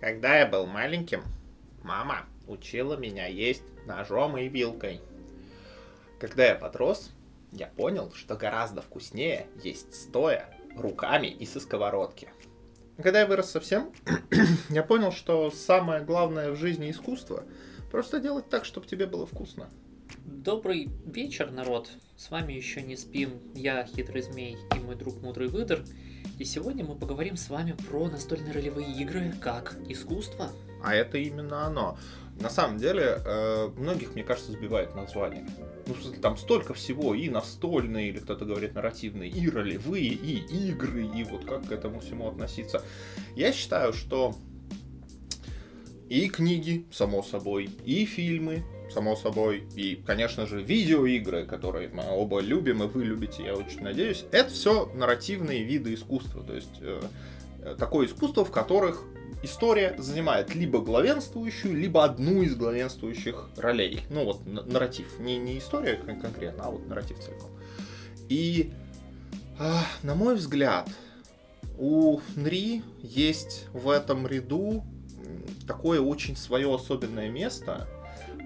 Когда я был маленьким, мама учила меня есть ножом и вилкой. Когда я подрос, я понял, что гораздо вкуснее есть стоя, руками и со сковородки. Когда я вырос совсем, я понял, что самое главное в жизни искусство – просто делать так, чтобы тебе было вкусно. Добрый вечер, народ! С вами еще не спим, я Хитрый Змей и мой друг Мудрый Выдр. И сегодня мы поговорим с вами про настольные ролевые игры как искусство. А это именно оно. На самом деле, э, многих, мне кажется, сбивает название. Ну, там столько всего, и настольные, или кто-то говорит нарративные, и ролевые, и игры, и вот как к этому всему относиться. Я считаю, что и книги, само собой, и фильмы, само собой, и, конечно же, видеоигры, которые мы оба любим, и вы любите, я очень надеюсь, это все нарративные виды искусства. То есть э, такое искусство, в которых история занимает либо главенствующую, либо одну из главенствующих ролей. Ну вот, нарратив. Не, не история конкретно, а вот нарратив целиком. И, э, на мой взгляд, у Нри есть в этом ряду такое очень свое особенное место,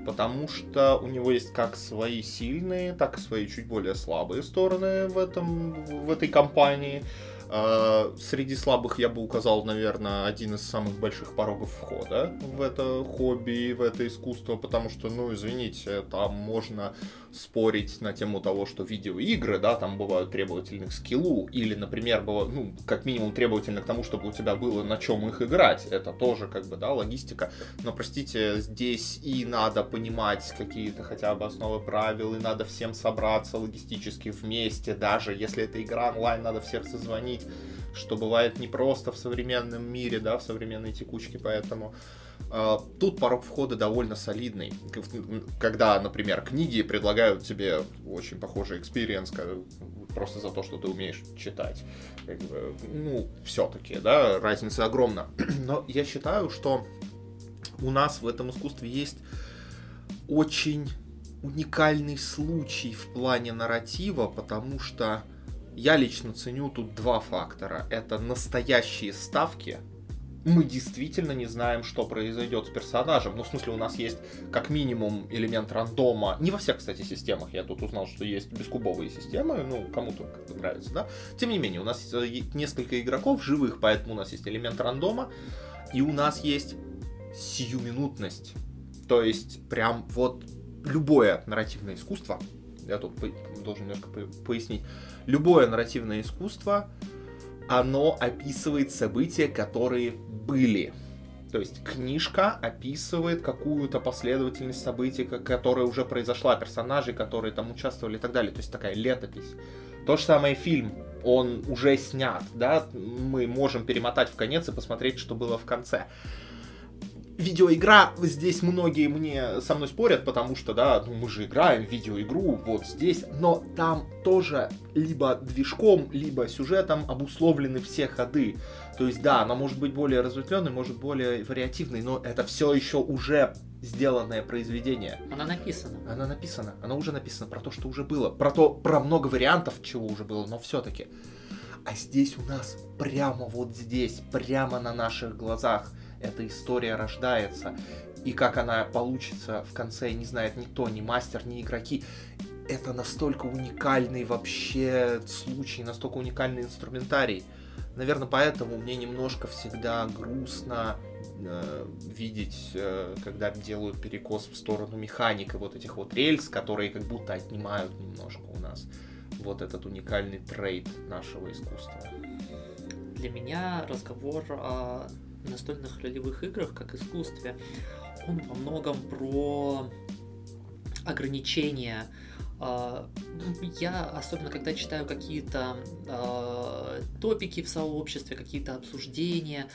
потому что у него есть как свои сильные, так и свои чуть более слабые стороны в, этом, в этой компании. А, среди слабых я бы указал, наверное, один из самых больших порогов входа в это хобби, в это искусство, потому что, ну, извините, там можно спорить на тему того, что видеоигры, да, там бывают требовательны к скиллу, или, например, бывают, ну, как минимум требовательны к тому, чтобы у тебя было на чем их играть. Это тоже, как бы, да, логистика. Но, простите, здесь и надо понимать какие-то хотя бы основы правил, и надо всем собраться логистически вместе, даже если это игра онлайн, надо всех созвонить что бывает непросто в современном мире, да, в современной текучке, поэтому тут порог входа довольно солидный. Когда, например, книги предлагают тебе очень похожий experience, просто за то, что ты умеешь читать. Ну, все-таки, да, разница огромна. Но я считаю, что у нас в этом искусстве есть очень уникальный случай в плане нарратива, потому что я лично ценю тут два фактора. Это настоящие ставки. Мы действительно не знаем, что произойдет с персонажем. Ну, в смысле, у нас есть как минимум элемент рандома. Не во всех, кстати, системах. Я тут узнал, что есть бескубовые системы. Ну, кому-то как нравится, да. Тем не менее, у нас э, несколько игроков живых, поэтому у нас есть элемент рандома. И у нас есть сиюминутность. То есть, прям вот любое нарративное искусство, я тут должен немножко пояснить, любое нарративное искусство, оно описывает события, которые были. То есть книжка описывает какую-то последовательность событий, которая уже произошла, персонажей, которые там участвовали и так далее. То есть такая летопись. То же самое фильм, он уже снят, да, мы можем перемотать в конец и посмотреть, что было в конце видеоигра, здесь многие мне со мной спорят, потому что, да, ну мы же играем в видеоигру вот здесь, но там тоже либо движком, либо сюжетом обусловлены все ходы. То есть, да, она может быть более разветвленной, может более вариативной, но это все еще уже сделанное произведение. Она написана. Она написана. Она уже написана про то, что уже было. Про то, про много вариантов, чего уже было, но все-таки. А здесь у нас прямо вот здесь, прямо на наших глазах эта история рождается. И как она получится в конце, не знает никто, ни мастер, ни игроки. Это настолько уникальный вообще случай, настолько уникальный инструментарий. Наверное, поэтому мне немножко всегда грустно э, видеть, э, когда делают перекос в сторону механика вот этих вот рельс, которые как будто отнимают немножко у нас вот этот уникальный трейд нашего искусства. Для меня разговор о настольных ролевых играх как искусстве, он во многом про ограничения. А, я, особенно когда читаю какие-то э, топики в сообществе, какие-то обсуждения,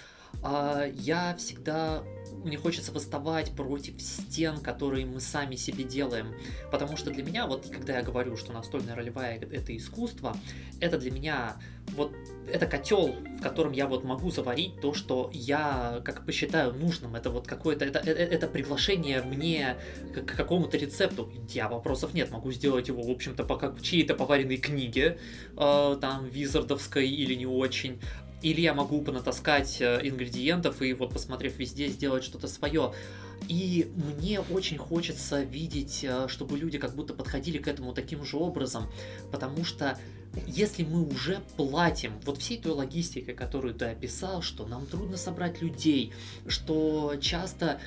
я всегда мне хочется восставать против стен, которые мы сами себе делаем. Потому что для меня, вот когда я говорю, что настольная ролевая это искусство, это для меня вот это котел, в котором я вот могу заварить то, что я как посчитаю нужным. Это вот какое-то, это, это, это приглашение мне к какому-то рецепту. Я вопросов нет, могу сделать его, в общем-то, по как в чьей-то поваренной книге, э, там, визардовской или не очень. Или я могу понатаскать э, ингредиентов и вот посмотрев везде сделать что-то свое. И мне очень хочется видеть, э, чтобы люди как будто подходили к этому таким же образом, потому что если мы уже платим вот всей той логистикой, которую ты описал, что нам трудно собрать людей, что часто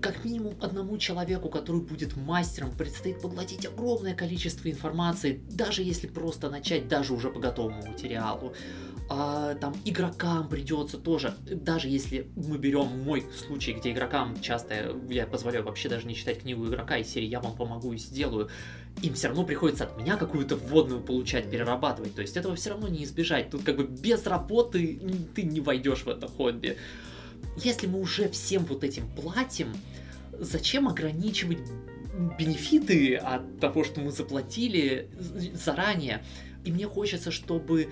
как минимум одному человеку, который будет мастером, предстоит поглотить огромное количество информации, даже если просто начать даже уже по готовому материалу. А, там игрокам придется тоже, даже если мы берем мой случай, где игрокам часто я позволяю вообще даже не читать книгу игрока из серии «Я вам помогу и сделаю», им все равно приходится от меня какую-то вводную получать, перерабатывать. То есть этого все равно не избежать. Тут как бы без работы ты не войдешь в это хобби. Если мы уже всем вот этим платим, зачем ограничивать бенефиты от того, что мы заплатили заранее? И мне хочется, чтобы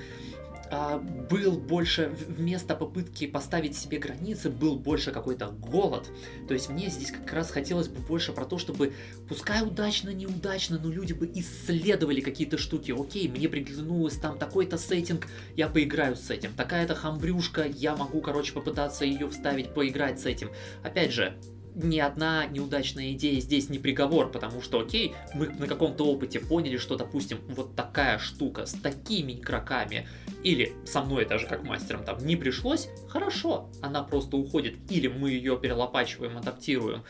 был больше, вместо попытки поставить себе границы, был больше какой-то голод. То есть мне здесь как раз хотелось бы больше про то, чтобы, пускай удачно, неудачно, но люди бы исследовали какие-то штуки. Окей, мне приглянулось там такой-то сеттинг, я поиграю с этим. Такая-то хамбрюшка, я могу, короче, попытаться ее вставить, поиграть с этим. Опять же, ни одна неудачная идея здесь не приговор, потому что, окей, мы на каком-то опыте поняли, что, допустим, вот такая штука с такими игроками, или со мной даже как мастером там не пришлось, хорошо, она просто уходит, или мы ее перелопачиваем, адаптируем,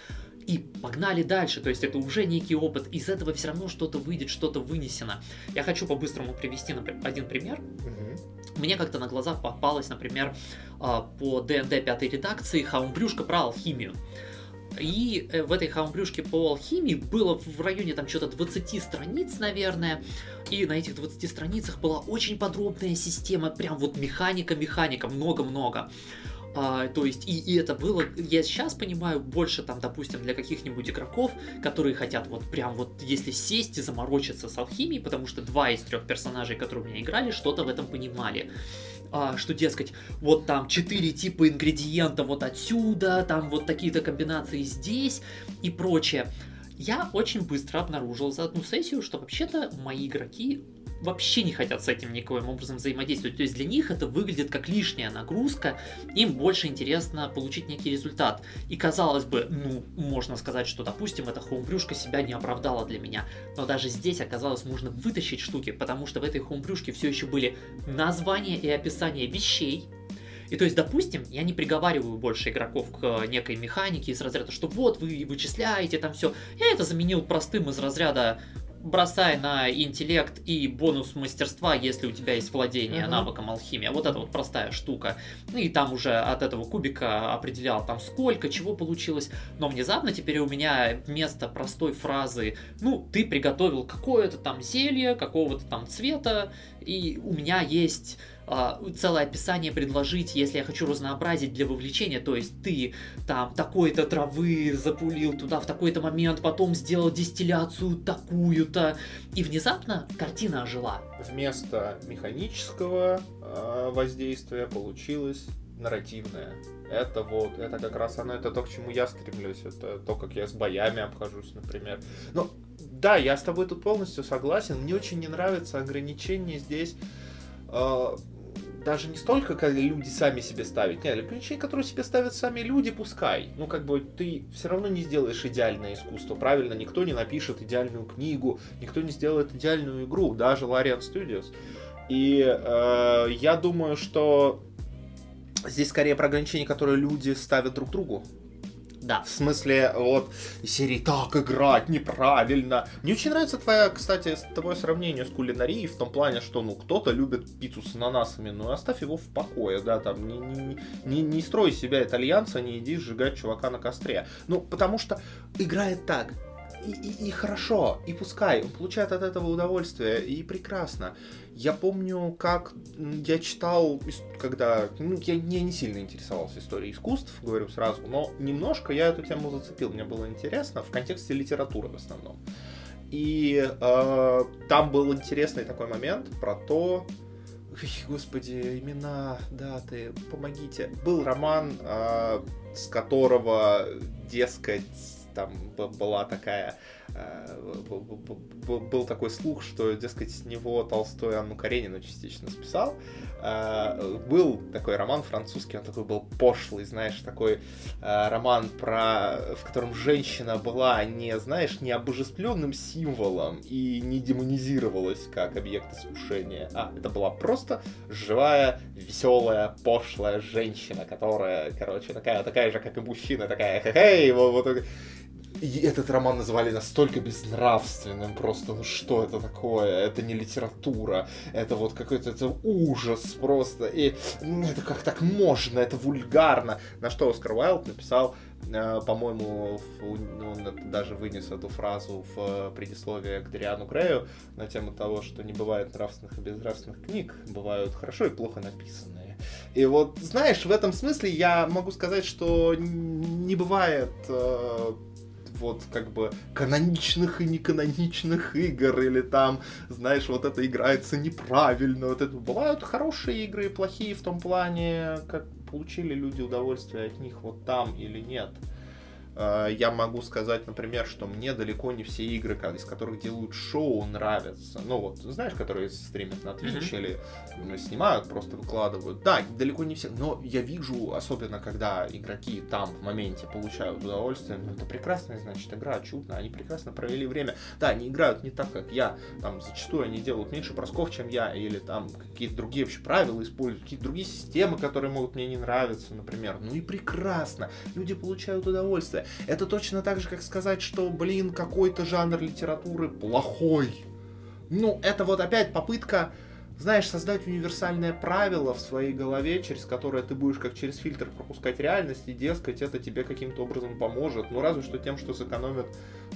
и погнали дальше. То есть это уже некий опыт. Из этого все равно что-то выйдет, что-то вынесено. Я хочу по-быстрому привести один пример. Угу. Мне как-то на глаза попалось, например, а, по ДНД пятой редакции хаумбрюшка про алхимию. И э, в этой хаумбрюшке по алхимии было в районе там что-то 20 страниц, наверное. И на этих 20 страницах была очень подробная система, прям вот механика-механика, много-много. А, то есть, и, и это было, я сейчас понимаю, больше там, допустим, для каких-нибудь игроков, которые хотят вот прям вот, если сесть и заморочиться с алхимией, потому что два из трех персонажей, которые у меня играли, что-то в этом понимали. А, что, дескать, вот там четыре типа ингредиента вот отсюда, там вот такие-то комбинации здесь и прочее. Я очень быстро обнаружил за одну сессию, что вообще-то мои игроки вообще не хотят с этим никоим образом взаимодействовать. То есть для них это выглядит как лишняя нагрузка, им больше интересно получить некий результат. И казалось бы, ну, можно сказать, что, допустим, эта хоумбрюшка себя не оправдала для меня. Но даже здесь оказалось можно вытащить штуки, потому что в этой хоумбрюшке все еще были названия и описания вещей, и то есть, допустим, я не приговариваю больше игроков к некой механике из разряда, что вот вы вычисляете там все. Я это заменил простым из разряда бросай на интеллект и бонус мастерства, если у тебя есть владение uh-huh. навыком алхимия. Вот это вот простая штука. Ну и там уже от этого кубика определял там сколько, чего получилось. Но внезапно теперь у меня вместо простой фразы, ну, ты приготовил какое-то там зелье, какого-то там цвета, и у меня есть целое описание предложить, если я хочу разнообразить для вовлечения, то есть ты там такой-то травы запулил туда в такой-то момент, потом сделал дистилляцию такую-то, и внезапно картина ожила. Вместо механического э, воздействия получилось нарративное. Это вот, это как раз оно, это то, к чему я стремлюсь, это то, как я с боями обхожусь, например. Но да, я с тобой тут полностью согласен. Мне очень не нравится ограничение здесь э, даже не столько, как люди сами себе ставят. Нет, ограничения, которые себе ставят сами люди, пускай. Ну, как бы ты все равно не сделаешь идеальное искусство, правильно? Никто не напишет идеальную книгу, никто не сделает идеальную игру, даже Larian Studios. И э, я думаю, что здесь скорее про ограничения, которые люди ставят друг другу. Да. В смысле, вот, серии «Так играть неправильно». Мне очень нравится твоя, кстати, твое сравнение с кулинарией в том плане, что, ну, кто-то любит пиццу с ананасами, ну, оставь его в покое, да, там, не, не, не, не строй себя итальянца, не иди сжигать чувака на костре. Ну, потому что играет так, и, и, и хорошо, и пускай, он получает от этого удовольствие, и прекрасно. Я помню, как я читал, когда, ну, я не, не сильно интересовался историей искусств, говорю сразу, но немножко я эту тему зацепил, мне было интересно, в контексте литературы в основном. И э, там был интересный такой момент про то, Ой, господи, имена, даты, помогите. Был роман, э, с которого, дескать, там была такая, был такой слух, что, дескать, с него Толстой Анну Каренину частично списал. Э, был такой роман французский, он такой был пошлый, знаешь, такой э, роман, про, в котором женщина была не, знаешь, не обожествленным символом и не демонизировалась как объект искушения, а это была просто живая, веселая, пошлая женщина, которая, короче, такая, такая же, как и мужчина, такая, хе-хей, вот, вот, и этот роман называли настолько безнравственным, просто, ну что это такое? Это не литература, это вот какой-то это ужас просто, и ну, это как так можно, это вульгарно. На что Оскар Уайлд написал, э, по-моему, он даже вынес эту фразу в предисловие к Дариану Грею на тему того, что не бывает нравственных и безнравственных книг, бывают хорошо и плохо написанные. И вот, знаешь, в этом смысле я могу сказать, что не бывает э, вот как бы каноничных и неканоничных игр, или там, знаешь, вот это играется неправильно, вот это бывают хорошие игры и плохие в том плане, как получили люди удовольствие от них вот там или нет. Э, я могу сказать, например, что мне далеко не все игры, из которых делают шоу, нравятся. Ну вот, знаешь, которые стримят на Twitch mm-hmm. или ну, снимают, просто выкладывают. Да, далеко не все, но я вижу, особенно когда игроки там в моменте получают удовольствие, ну это прекрасная, значит, игра, чудно, они прекрасно провели время. Да, они играют не так, как я, там зачастую они делают меньше бросков, чем я, или там какие-то другие вообще правила используют, какие-то другие системы, которые могут мне не нравиться, например. Ну и прекрасно, люди получают удовольствие. Это точно так же, как сказать, что, блин, какой-то жанр литературы плохой. Ну, это вот опять попытка, знаешь, создать универсальное правило в своей голове, через которое ты будешь как через фильтр пропускать реальность, и, дескать, это тебе каким-то образом поможет. Ну, разве что тем, что сэкономит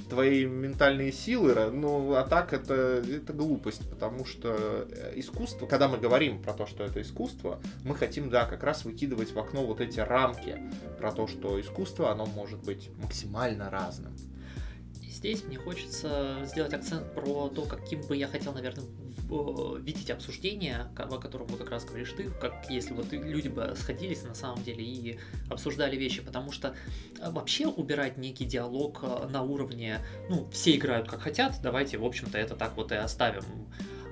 твои ментальные силы, ну, а так это, это глупость, потому что э, искусство, когда мы говорим про то, что это искусство, мы хотим, да, как раз выкидывать в окно вот эти рамки про то, что искусство, оно может быть максимально разным здесь мне хочется сделать акцент про то, каким бы я хотел, наверное, видеть обсуждение, о котором вот как раз говоришь ты, как если вот люди бы сходились на самом деле и обсуждали вещи, потому что э, вообще убирать некий диалог э, на уровне, ну, все играют как хотят, давайте, в общем-то, это так вот и оставим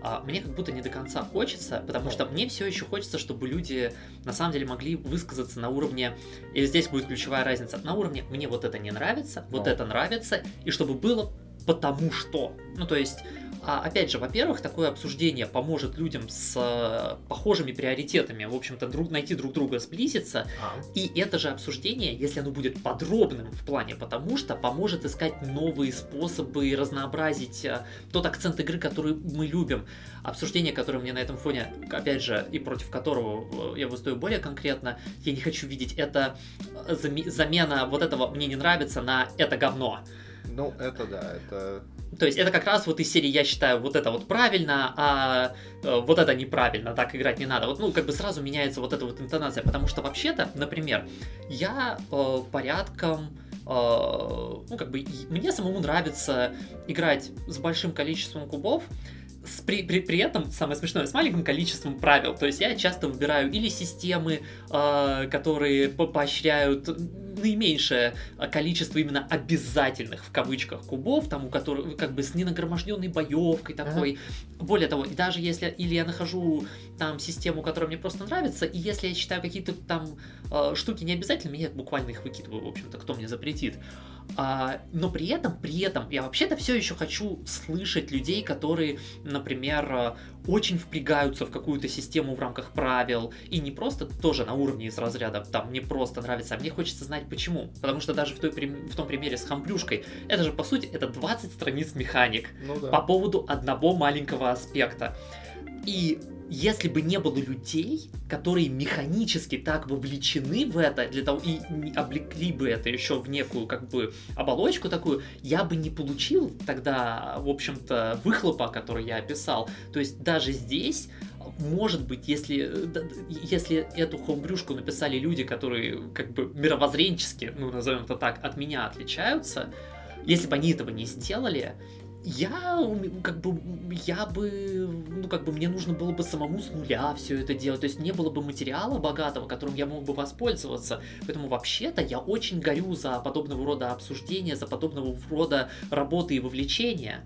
а, мне как будто не до конца хочется, потому что мне все еще хочется, чтобы люди на самом деле могли высказаться на уровне, и здесь будет ключевая разница, на уровне мне вот это не нравится, вот это нравится, и чтобы было потому что. Ну, то есть а, опять же, во-первых, такое обсуждение поможет людям с э, похожими приоритетами, в общем-то, друг, найти друг друга, сблизиться. А. И это же обсуждение, если оно будет подробным в плане, потому что поможет искать новые способы и разнообразить э, тот акцент игры, который мы любим. Обсуждение, которое мне на этом фоне, опять же, и против которого э, я выстою более конкретно, я не хочу видеть это замена вот этого «мне не нравится» на «это говно». Ну, это да, это то есть это как раз вот из серии я считаю вот это вот правильно, а э, вот это неправильно, так играть не надо. Вот, ну, как бы сразу меняется вот эта вот интонация, потому что вообще-то, например, я э, порядком э, ну, как бы, мне самому нравится играть с большим количеством кубов, с, при, при, при этом, самое смешное, с маленьким количеством правил. То есть я часто выбираю или системы, э, которые по поощряют наименьшее количество именно обязательных в кавычках кубов, там у которых как бы с ненагроможденной боевкой такой. Ага. Более того, даже если или я нахожу там систему, которая мне просто нравится, и если я считаю какие-то там э, штуки необязательными, я буквально их выкидываю, в общем-то, кто мне запретит. А, но при этом, при этом, я вообще-то все еще хочу слышать людей, которые, например, а, очень впрягаются в какую-то систему в рамках правил, и не просто тоже на уровне из разряда, там, мне просто нравится, а мне хочется знать почему. Потому что даже в, той, в том примере с хамплюшкой, это же, по сути, это 20 страниц механик ну, да. по поводу одного маленького аспекта. И если бы не было людей, которые механически так вовлечены в это, для того и облекли бы это еще в некую как бы оболочку такую, я бы не получил тогда, в общем-то, выхлопа, который я описал. То есть даже здесь может быть, если, если эту хомбрюшку написали люди, которые как бы мировоззренчески, ну назовем это так, от меня отличаются, если бы они этого не сделали, я как бы я бы ну как бы мне нужно было бы самому с нуля все это делать, то есть не было бы материала богатого, которым я мог бы воспользоваться. Поэтому вообще-то я очень горю за подобного рода обсуждения, за подобного рода работы и вовлечения.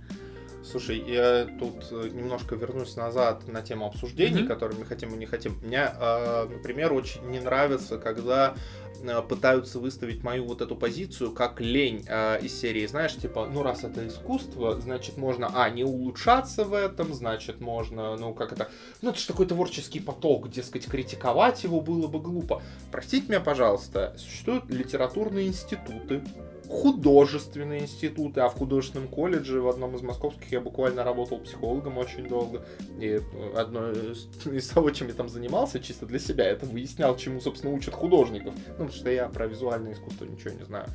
Слушай, я тут э, немножко вернусь назад на тему обсуждений, mm-hmm. которые мы хотим и не хотим. Мне, э, например, очень не нравится, когда э, пытаются выставить мою вот эту позицию как лень из серии, знаешь, типа, ну раз это искусство, значит можно, а, не улучшаться в этом, значит можно, ну как это, ну это же такой творческий поток, дескать, критиковать его было бы глупо. Простите меня, пожалуйста, существуют литературные институты, художественные институты, а в художественном колледже в одном из московских я буквально работал психологом очень долго. И одно из того, чем я там занимался, чисто для себя, это выяснял, чему, собственно, учат художников. Ну, потому что я про визуальное искусство ничего не знаю.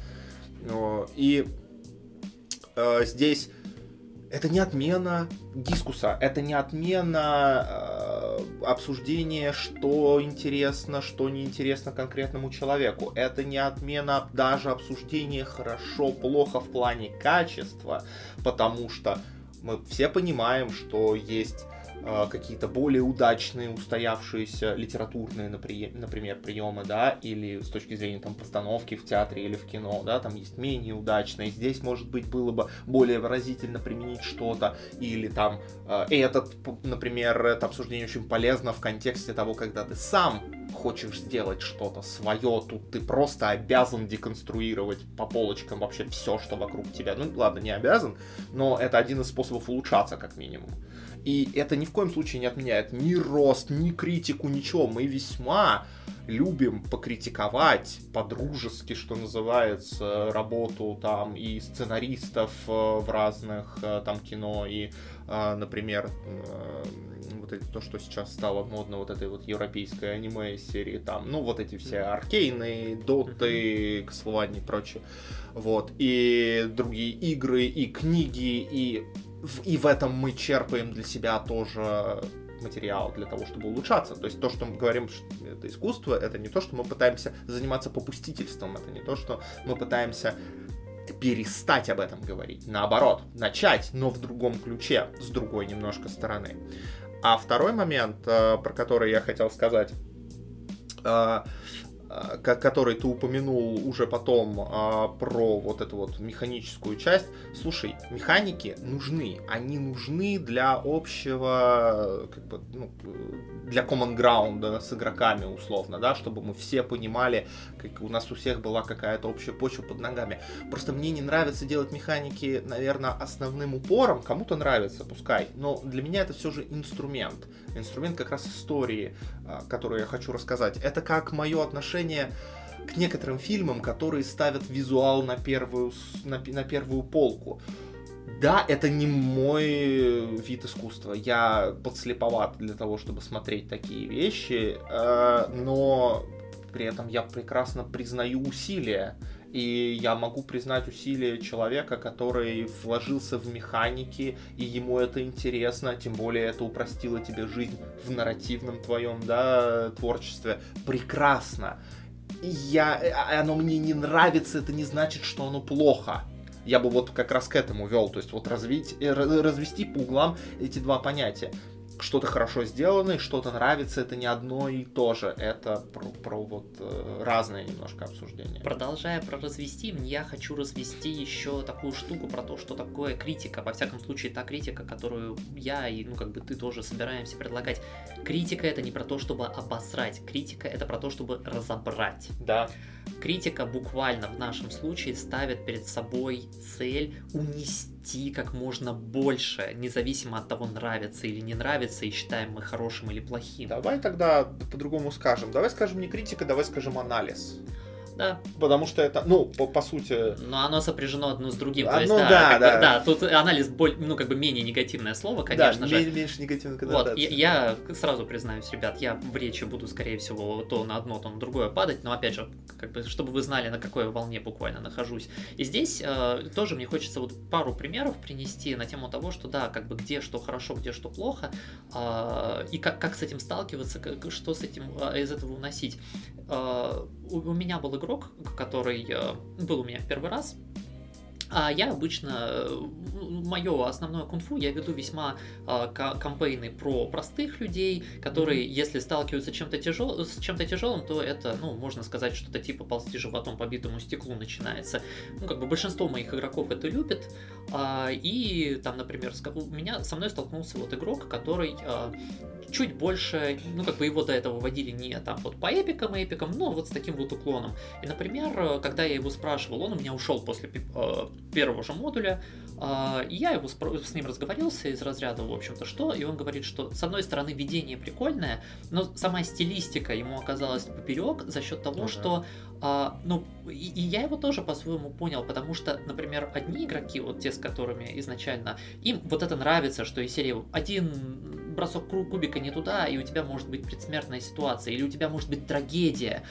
И э, здесь это не отмена дискуса, это не отмена э, обсуждения, что интересно, что неинтересно конкретному человеку. Это не отмена даже обсуждения хорошо, плохо в плане качества, потому что мы все понимаем, что есть какие-то более удачные, устоявшиеся литературные, например, приемы, да, или с точки зрения там постановки в театре или в кино, да, там есть менее удачные. Здесь, может быть, было бы более выразительно применить что-то, или там э, этот, например, это обсуждение очень полезно в контексте того, когда ты сам хочешь сделать что-то свое, тут ты просто обязан деконструировать по полочкам вообще все, что вокруг тебя. Ну, ладно, не обязан, но это один из способов улучшаться, как минимум. И это ни в коем случае не отменяет ни рост, ни критику, ничего. Мы весьма любим покритиковать по-дружески, что называется, работу там и сценаристов э, в разных э, там кино, и, э, например, вот это то, что сейчас стало модно, вот этой вот европейской аниме серии, там, ну, вот эти все аркейны, доты, Castlevania и прочее, вот, и другие игры, и книги, и и в этом мы черпаем для себя тоже материал для того, чтобы улучшаться. То есть то, что мы говорим, что это искусство, это не то, что мы пытаемся заниматься попустительством, это не то, что мы пытаемся перестать об этом говорить. Наоборот, начать, но в другом ключе, с другой немножко стороны. А второй момент, э, про который я хотел сказать, э, который ты упомянул уже потом а, про вот эту вот механическую часть. Слушай, механики нужны. Они нужны для общего, как бы, ну, для common ground с игроками условно, да, чтобы мы все понимали, как у нас у всех была какая-то общая почва под ногами. Просто мне не нравится делать механики, наверное, основным упором. Кому-то нравится, пускай. Но для меня это все же инструмент. Инструмент как раз истории, а, которую я хочу рассказать. Это как мое отношение к некоторым фильмам, которые ставят визуал на первую, на, на первую полку. Да, это не мой вид искусства. Я подслеповат для того, чтобы смотреть такие вещи, э, но при этом я прекрасно признаю усилия. И я могу признать усилия человека, который вложился в механики, и ему это интересно, тем более это упростило тебе жизнь в нарративном твоем да, творчестве. Прекрасно. Я, а, оно мне не нравится, это не значит, что оно плохо я бы вот как раз к этому вел, то есть вот развить, э, развести по углам эти два понятия что-то хорошо сделано и что-то нравится, это не одно и то же. Это про, про вот э, разное немножко обсуждение. Продолжая про развести, я хочу развести еще такую штуку про то, что такое критика. Во всяком случае, та критика, которую я и, ну, как бы ты тоже собираемся предлагать. Критика это не про то, чтобы обосрать. Критика это про то, чтобы разобрать. Да. Критика буквально в нашем случае ставит перед собой цель унести как можно больше, независимо от того, нравится или не нравится, и считаем мы хорошим или плохим. Давай тогда по-другому скажем. Давай скажем не критика, давай скажем анализ. Да. Потому что это, ну, по, по сути... Но оно сопряжено одно с другим. То есть, да, да, да. Бы, да. Тут анализ, боль, ну, как бы менее негативное слово, конечно да, же. меньше негативной Вот, я, я сразу признаюсь, ребят, я в речи буду, скорее всего, то на одно, то на другое падать, но, опять же, как бы, чтобы вы знали, на какой волне буквально нахожусь. И здесь э, тоже мне хочется вот пару примеров принести на тему того, что, да, как бы, где что хорошо, где что плохо, э, и как, как с этим сталкиваться, как, что с этим, э, из этого уносить. Э, у, меня был игрок, который был у меня в первый раз. А я обычно, мое основное кунг-фу, я веду весьма э, кампейны про простых людей, которые, mm-hmm. если сталкиваются чем-то тяжел, с чем-то тяжелым, то это, ну, можно сказать, что-то типа ползти животом по битому стеклу начинается. Ну, как бы большинство моих игроков это любит. Э, и там, например, у меня со мной столкнулся вот игрок, который э, чуть больше, ну, как бы его до этого водили не там вот по эпикам и эпикам, но вот с таким вот уклоном. И, например, когда я его спрашивал, он у меня ушел после э, первого же модуля, и я его с ним разговорился из разряда, в общем-то, что, и он говорит, что с одной стороны видение прикольное, но сама стилистика ему оказалась поперек за счет того, ну, что а, ну, и, и я его тоже по-своему понял, потому что, например, одни игроки, вот те, с которыми изначально, им вот это нравится, что из серии один бросок кубика не туда, и у тебя может быть предсмертная ситуация, или у тебя может быть трагедия.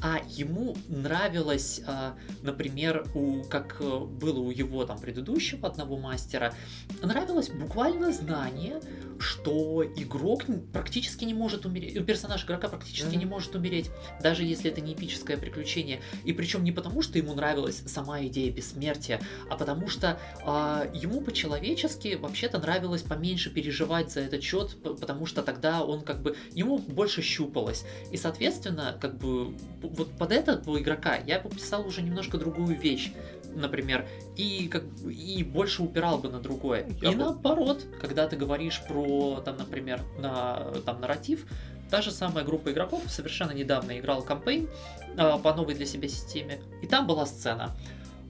А ему нравилось, а, например, у, как э, было у его там предыдущего одного мастера, нравилось буквально знание, что игрок практически не может умереть, персонаж игрока практически mm-hmm. не может умереть, даже если это не эпическое приключение. И причем не потому, что ему нравилась сама идея бессмертия, а потому что а, ему по-человечески вообще-то нравилось поменьше переживать за этот счет, потому что тогда он как бы ему больше щупалось. И, соответственно, как бы вот под этого игрока я бы писал уже немножко другую вещь например, и, как, и больше упирал бы на другое. Я и бы... наоборот, когда ты говоришь про, там, например, на, там, нарратив, та же самая группа игроков совершенно недавно играл кампейн э, по новой для себя системе, и там была сцена.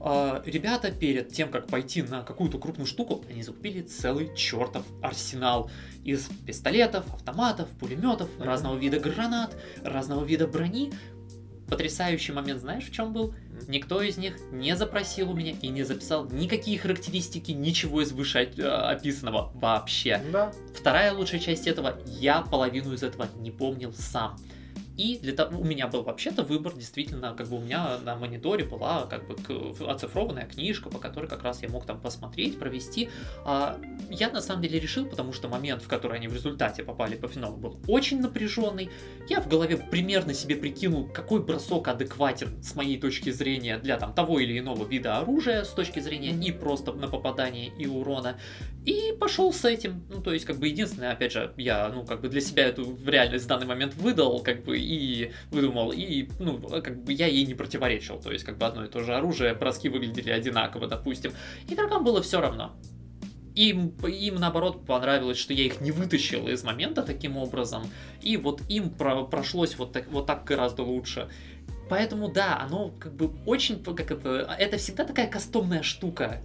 Э, ребята перед тем, как пойти на какую-то крупную штуку, они закупили целый чертов арсенал из пистолетов, автоматов, пулеметов, mm-hmm. разного вида гранат, разного вида брони, Потрясающий момент, знаешь, в чем был? Никто из них не запросил у меня и не записал никакие характеристики, ничего из выше э, описанного вообще. Да. Вторая лучшая часть этого, я половину из этого не помнил сам. И для того, у меня был вообще-то выбор, действительно, как бы у меня на мониторе была как бы оцифрованная книжка, по которой как раз я мог там посмотреть, провести. А, я на самом деле решил, потому что момент, в который они в результате попали по финалу, был очень напряженный. Я в голове примерно себе прикинул, какой бросок адекватен с моей точки зрения для там того или иного вида оружия с точки зрения и просто на попадание и урона. И пошел с этим. Ну, то есть, как бы единственное, опять же, я, ну, как бы для себя эту в реальность в данный момент выдал, как бы и выдумал, и, ну, как бы я ей не противоречил. То есть, как бы одно и то же оружие, броски выглядели одинаково, допустим. Игрокам было все равно. Им, им наоборот понравилось, что я их не вытащил из момента таким образом, и вот им про, прошлось вот так, вот так гораздо лучше. Поэтому да, оно как бы очень, как это, это всегда такая кастомная штука.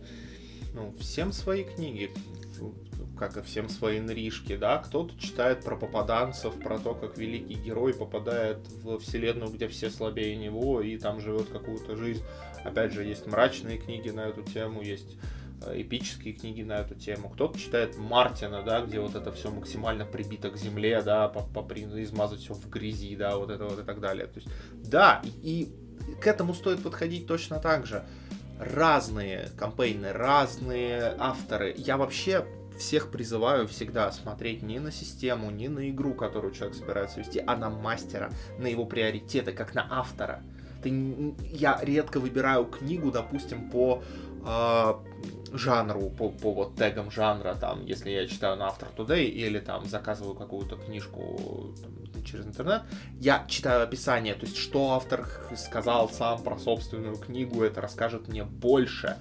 Ну, всем свои книги как и всем свои нришки, да, кто-то читает про попаданцев, про то, как великий герой попадает в вселенную, где все слабее него, и там живет какую-то жизнь. Опять же, есть мрачные книги на эту тему, есть э, эпические книги на эту тему. Кто-то читает Мартина, да, где вот это все максимально прибито к земле, да, по, по, измазать все в грязи, да, вот это вот и так далее. То есть, да, и к этому стоит подходить точно так же. Разные кампейны, разные авторы. Я вообще всех призываю всегда смотреть не на систему, не на игру, которую человек собирается вести, а на мастера, на его приоритеты, как на автора. Ты, я редко выбираю книгу, допустим, по э, жанру, по, по вот тегам жанра, там, если я читаю на Автор Today или там заказываю какую-то книжку там, через интернет, я читаю описание, то есть что автор сказал сам про собственную книгу, это расскажет мне больше,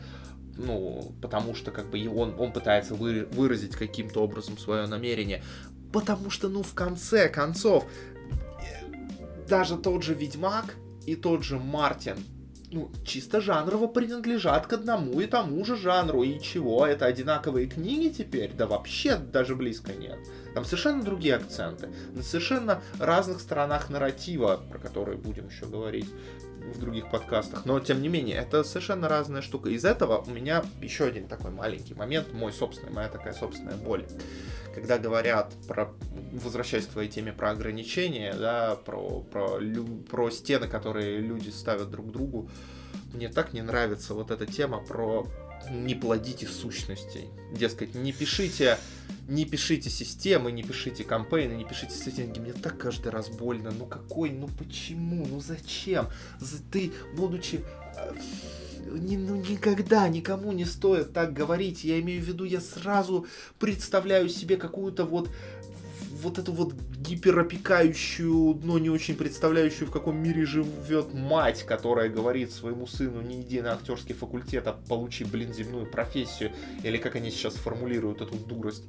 ну, потому что как бы он, он пытается вы, выразить каким-то образом свое намерение. Потому что, ну, в конце концов, даже тот же Ведьмак и тот же Мартин, ну, чисто жанрово принадлежат к одному и тому же жанру. И чего? Это одинаковые книги теперь? Да вообще даже близко нет. Там совершенно другие акценты. На совершенно разных сторонах нарратива, про которые будем еще говорить в других подкастах, но тем не менее, это совершенно разная штука. Из этого у меня еще один такой маленький момент, мой собственный, моя такая собственная боль. Когда говорят про, возвращаясь к твоей теме про ограничения, да, про, про, про стены, которые люди ставят друг другу, мне так не нравится вот эта тема про не плодите сущностей. Дескать, не пишите, не пишите системы, не пишите кампейны, не пишите сеттинги. Мне так каждый раз больно. Ну какой, ну почему, ну зачем? Ты, будучи... Э, ни, ну, никогда никому не стоит так говорить. Я имею в виду, я сразу представляю себе какую-то вот вот эту вот гиперопекающую, но не очень представляющую, в каком мире живет мать, которая говорит своему сыну, не иди на актерский факультет, а получи, блин, земную профессию. Или как они сейчас формулируют эту дурость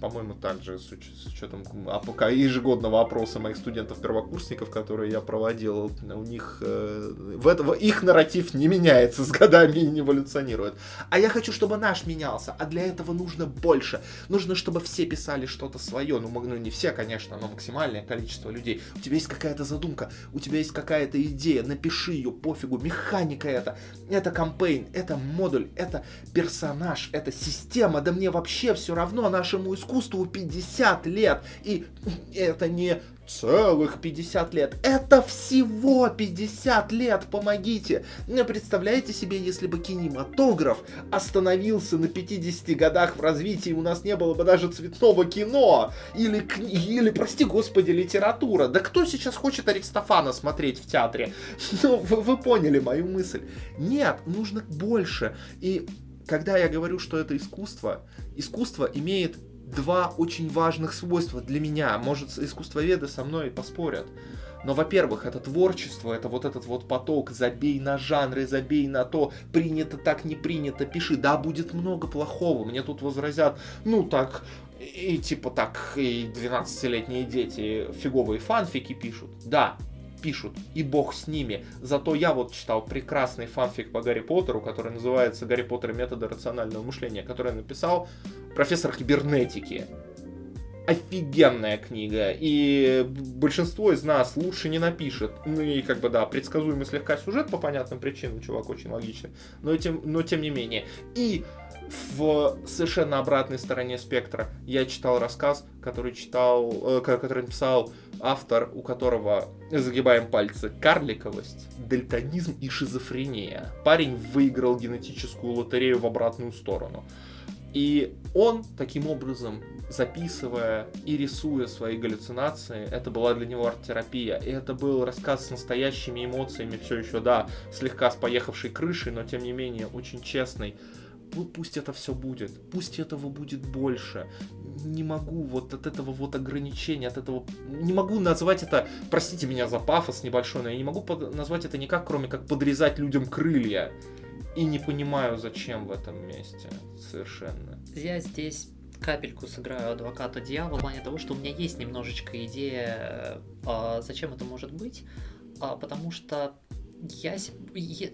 по-моему, также с, уч- с учетом пока ежегодного опроса моих студентов-первокурсников, которые я проводил, у них э, в этого их нарратив не меняется с годами и не эволюционирует. А я хочу, чтобы наш менялся, а для этого нужно больше. Нужно, чтобы все писали что-то свое. Ну, ну не все, конечно, но максимальное количество людей. У тебя есть какая-то задумка, у тебя есть какая-то идея, напиши ее, пофигу, механика это, это кампейн, это модуль, это персонаж, это система, да мне вообще все равно нашему искусству искусству 50 лет. И это не целых 50 лет. Это всего 50 лет, помогите. Представляете себе, если бы кинематограф остановился на 50 годах в развитии, у нас не было бы даже цветного кино. Или, или прости господи, литература. Да кто сейчас хочет Аристофана смотреть в театре? Ну, вы, вы поняли мою мысль. Нет, нужно больше. И когда я говорю, что это искусство, искусство имеет два очень важных свойства для меня. Может, искусствоведы со мной поспорят. Но, во-первых, это творчество, это вот этот вот поток, забей на жанры, забей на то, принято так, не принято, пиши. Да, будет много плохого, мне тут возразят, ну так, и типа так, и 12-летние дети фиговые фанфики пишут. Да, пишут, и бог с ними. Зато я вот читал прекрасный фанфик по Гарри Поттеру, который называется «Гарри Поттер. Методы рационального мышления», который написал профессор кибернетики. Офигенная книга, и большинство из нас лучше не напишет. Ну и как бы да, предсказуемый слегка сюжет по понятным причинам, чувак очень логичный, но тем, но тем не менее. И в совершенно обратной стороне спектра я читал рассказ, который читал, э, который написал автор, у которого, загибаем пальцы, карликовость, дальтонизм и шизофрения. Парень выиграл генетическую лотерею в обратную сторону. И он таким образом, записывая и рисуя свои галлюцинации, это была для него арт-терапия. И это был рассказ с настоящими эмоциями, все еще, да, слегка с поехавшей крышей, но тем не менее очень честный пусть это все будет, пусть этого будет больше. Не могу вот от этого вот ограничения, от этого... Не могу назвать это, простите меня за пафос небольшой, но я не могу под... назвать это никак, кроме как подрезать людям крылья. И не понимаю, зачем в этом месте совершенно. Я здесь капельку сыграю адвоката дьявола в плане того, что у меня есть немножечко идея, а, зачем это может быть, а, потому что я, я,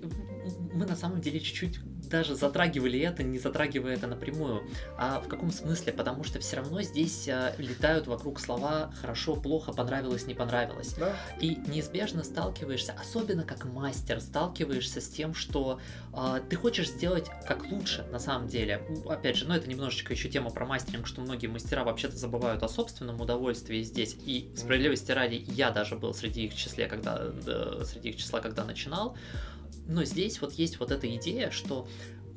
мы на самом деле чуть-чуть даже затрагивали это, не затрагивая это напрямую. А в каком смысле? Потому что все равно здесь а, летают вокруг слова хорошо, плохо, понравилось, не понравилось. Да. И неизбежно сталкиваешься, особенно как мастер, сталкиваешься с тем, что а, ты хочешь сделать как лучше на самом деле. Опять же, ну это немножечко еще тема про мастеринг, что многие мастера вообще-то забывают о собственном удовольствии здесь. И справедливости ради, я даже был среди их числе, когда среди их числа, когда начинал. Но здесь вот есть вот эта идея, что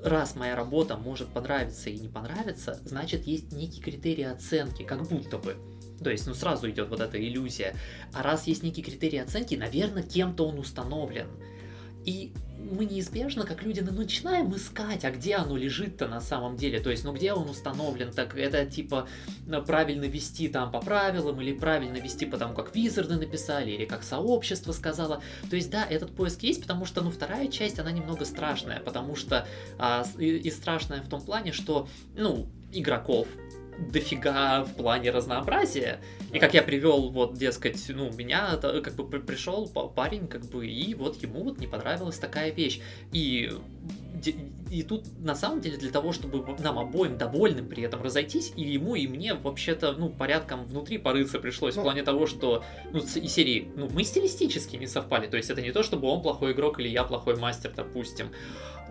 раз моя работа может понравиться и не понравиться, значит есть некий критерий оценки, как будто бы. То есть, ну сразу идет вот эта иллюзия. А раз есть некий критерий оценки, наверное, кем-то он установлен. И мы неизбежно, как люди, ну, начинаем искать, а где оно лежит-то на самом деле, то есть, ну, где он установлен, так это, типа, ну, правильно вести там по правилам, или правильно вести по тому, как визарды написали, или как сообщество сказала, то есть, да, этот поиск есть, потому что, ну, вторая часть, она немного страшная, потому что, а, и, и страшная в том плане, что, ну, игроков дофига в плане разнообразия. И как я привел, вот, дескать, ну, меня как бы пришел парень, как бы, и вот ему вот не понравилась такая вещь. И и тут, на самом деле, для того, чтобы нам обоим довольным при этом разойтись, и ему, и мне, вообще-то, ну, порядком внутри порыться пришлось, ну, в плане того, что, ну, и серии, ну, мы стилистически не совпали, то есть это не то, чтобы он плохой игрок или я плохой мастер, допустим,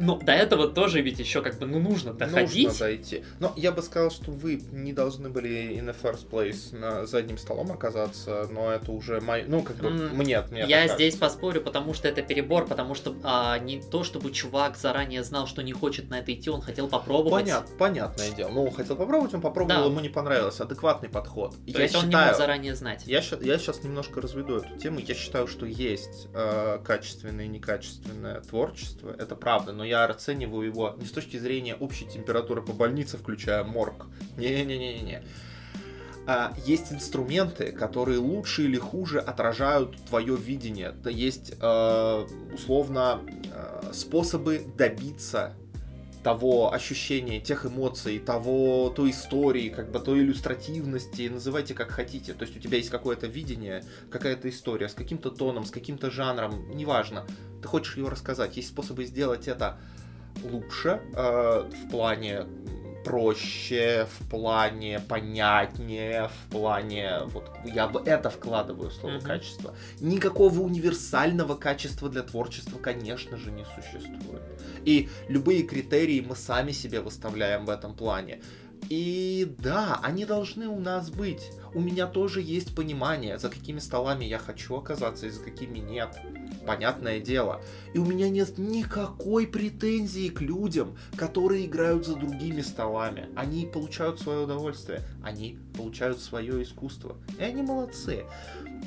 но до этого тоже ведь еще как бы, ну, нужно доходить. Нужно дойти. Но я бы сказал, что вы не должны были in the first place на задним столом оказаться, но это уже мой, ну, как бы, mm, мне, мне Я здесь поспорю, потому что это перебор, потому что а, не то, чтобы чувак заранее заранее знал, что не хочет на это идти, он хотел попробовать. Понят, понятное дело. Ну, он хотел попробовать, он попробовал, Да. ему не понравилось. Адекватный подход. То я есть он не считаю, мог заранее знать. Я, я сейчас немножко разведу эту тему. Я считаю, что есть э, качественное и некачественное творчество. Это правда, но я оцениваю его не с точки зрения общей температуры по больнице, включая морг. Не-не-не-не-не. А, есть инструменты, которые лучше или хуже отражают твое видение. Это есть э, условно э, способы добиться того ощущения, тех эмоций, того, той истории, как бы той иллюстративности, называйте как хотите. То есть у тебя есть какое-то видение, какая-то история с каким-то тоном, с каким-то жанром, неважно. Ты хочешь его рассказать. Есть способы сделать это лучше э, в плане проще, в плане понятнее, в плане вот я в это вкладываю слово Мгм. качество. Никакого универсального качества для творчества, конечно же, не существует. И любые критерии мы сами себе выставляем в этом плане. И да, они должны у нас быть. У меня тоже есть понимание, за какими столами я хочу оказаться и за какими нет. Понятное дело. И у меня нет никакой претензии к людям, которые играют за другими столами. Они получают свое удовольствие, они получают свое искусство. И они молодцы.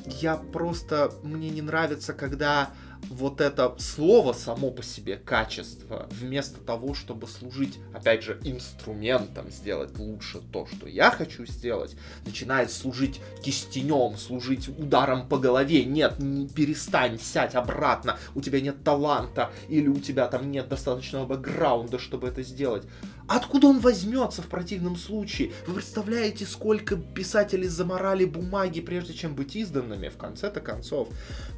Я просто... Мне не нравится, когда вот это слово само по себе качество, вместо того, чтобы служить, опять же, инструментом сделать лучше то, что я хочу сделать, начинает служить кистенем, служить ударом по голове. Нет, не перестань, сядь обратно, у тебя нет таланта, или у тебя там нет достаточного бэкграунда, чтобы это сделать. Откуда он возьмется в противном случае? Вы представляете, сколько писателей заморали бумаги, прежде чем быть изданными, в конце-то концов?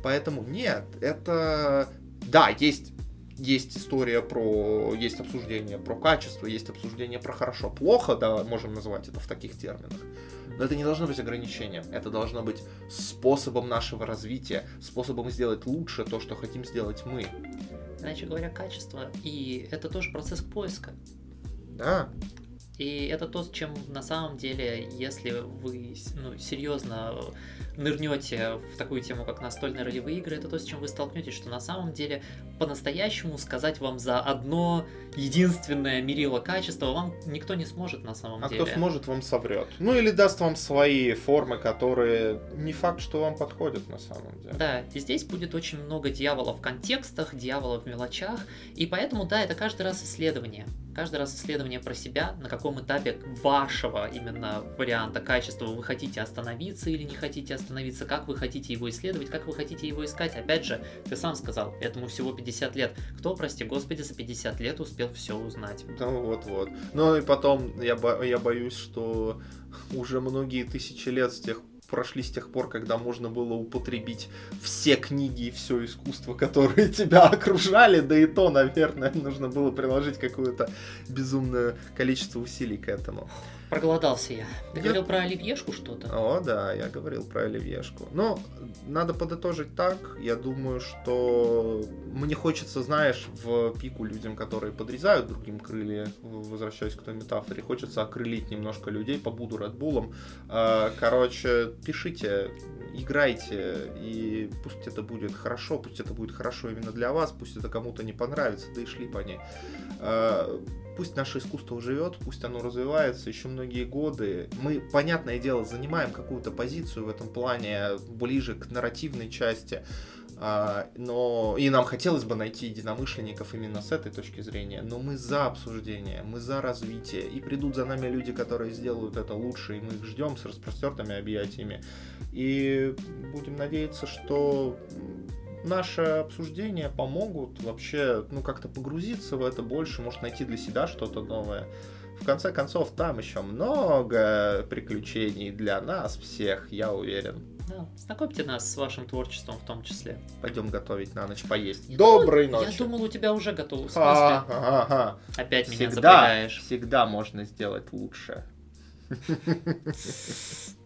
Поэтому нет, это... Да, есть есть история про... Есть обсуждение про качество, есть обсуждение про хорошо-плохо, да, можем называть это в таких терминах. Но это не должно быть ограничением. Это должно быть способом нашего развития, способом сделать лучше то, что хотим сделать мы. Иначе говоря, качество. И это тоже процесс поиска. Да, И это то, с чем на самом деле, если вы ну, серьезно нырнете в такую тему, как настольные ролевые игры, это то, с чем вы столкнетесь, что на самом деле по-настоящему сказать вам за одно единственное мерило качества вам никто не сможет на самом а деле. кто сможет, вам соврет. Ну или даст вам свои формы, которые не факт, что вам подходят на самом деле. Да, и здесь будет очень много дьявола в контекстах, дьявола в мелочах, и поэтому, да, это каждый раз исследование. Каждый раз исследование про себя, на каком этапе вашего именно варианта качества вы хотите остановиться или не хотите остановиться, как вы хотите его исследовать, как вы хотите его искать. Опять же, ты сам сказал, этому всего 50 лет. Кто, прости господи, за 50 лет успел все узнать? Ну вот-вот. Ну и потом я, бо- я боюсь, что уже многие тысячи лет с тех прошли с тех пор, когда можно было употребить все книги и все искусство, которые тебя окружали, да и то, наверное, нужно было приложить какое-то безумное количество усилий к этому. Проголодался я. Ты Я- говорил про оливьешку что-то? О, да, я говорил про оливьешку. Но надо подытожить так. Я думаю, что мне хочется, знаешь, в пику людям, которые подрезают другим крылья, возвращаясь к той метафоре, хочется окрылить немножко людей, побуду Редбулом. Короче, пишите, играйте, и пусть это будет хорошо, пусть это будет хорошо именно для вас, пусть это кому-то не понравится, да и шли по ней. Пусть наше искусство живет, пусть оно развивается еще многие годы. Мы, понятное дело, занимаем какую-то позицию в этом плане ближе к нарративной части. А, но и нам хотелось бы найти единомышленников именно с этой точки зрения, но мы за обсуждение, мы за развитие, и придут за нами люди, которые сделают это лучше, и мы их ждем с распростертыми объятиями, и будем надеяться, что наши обсуждения помогут вообще, ну, как-то погрузиться в это больше, может найти для себя что-то новое. В конце концов, там еще много приключений для нас всех, я уверен. Да, знакомьте нас с вашим творчеством в том числе. Пойдем готовить на ночь поесть. Я Доброй думал- ночи. Я думал, у тебя уже готово. Ага, ага. Опять меня Всегда, запрягаешь. всегда можно сделать лучше.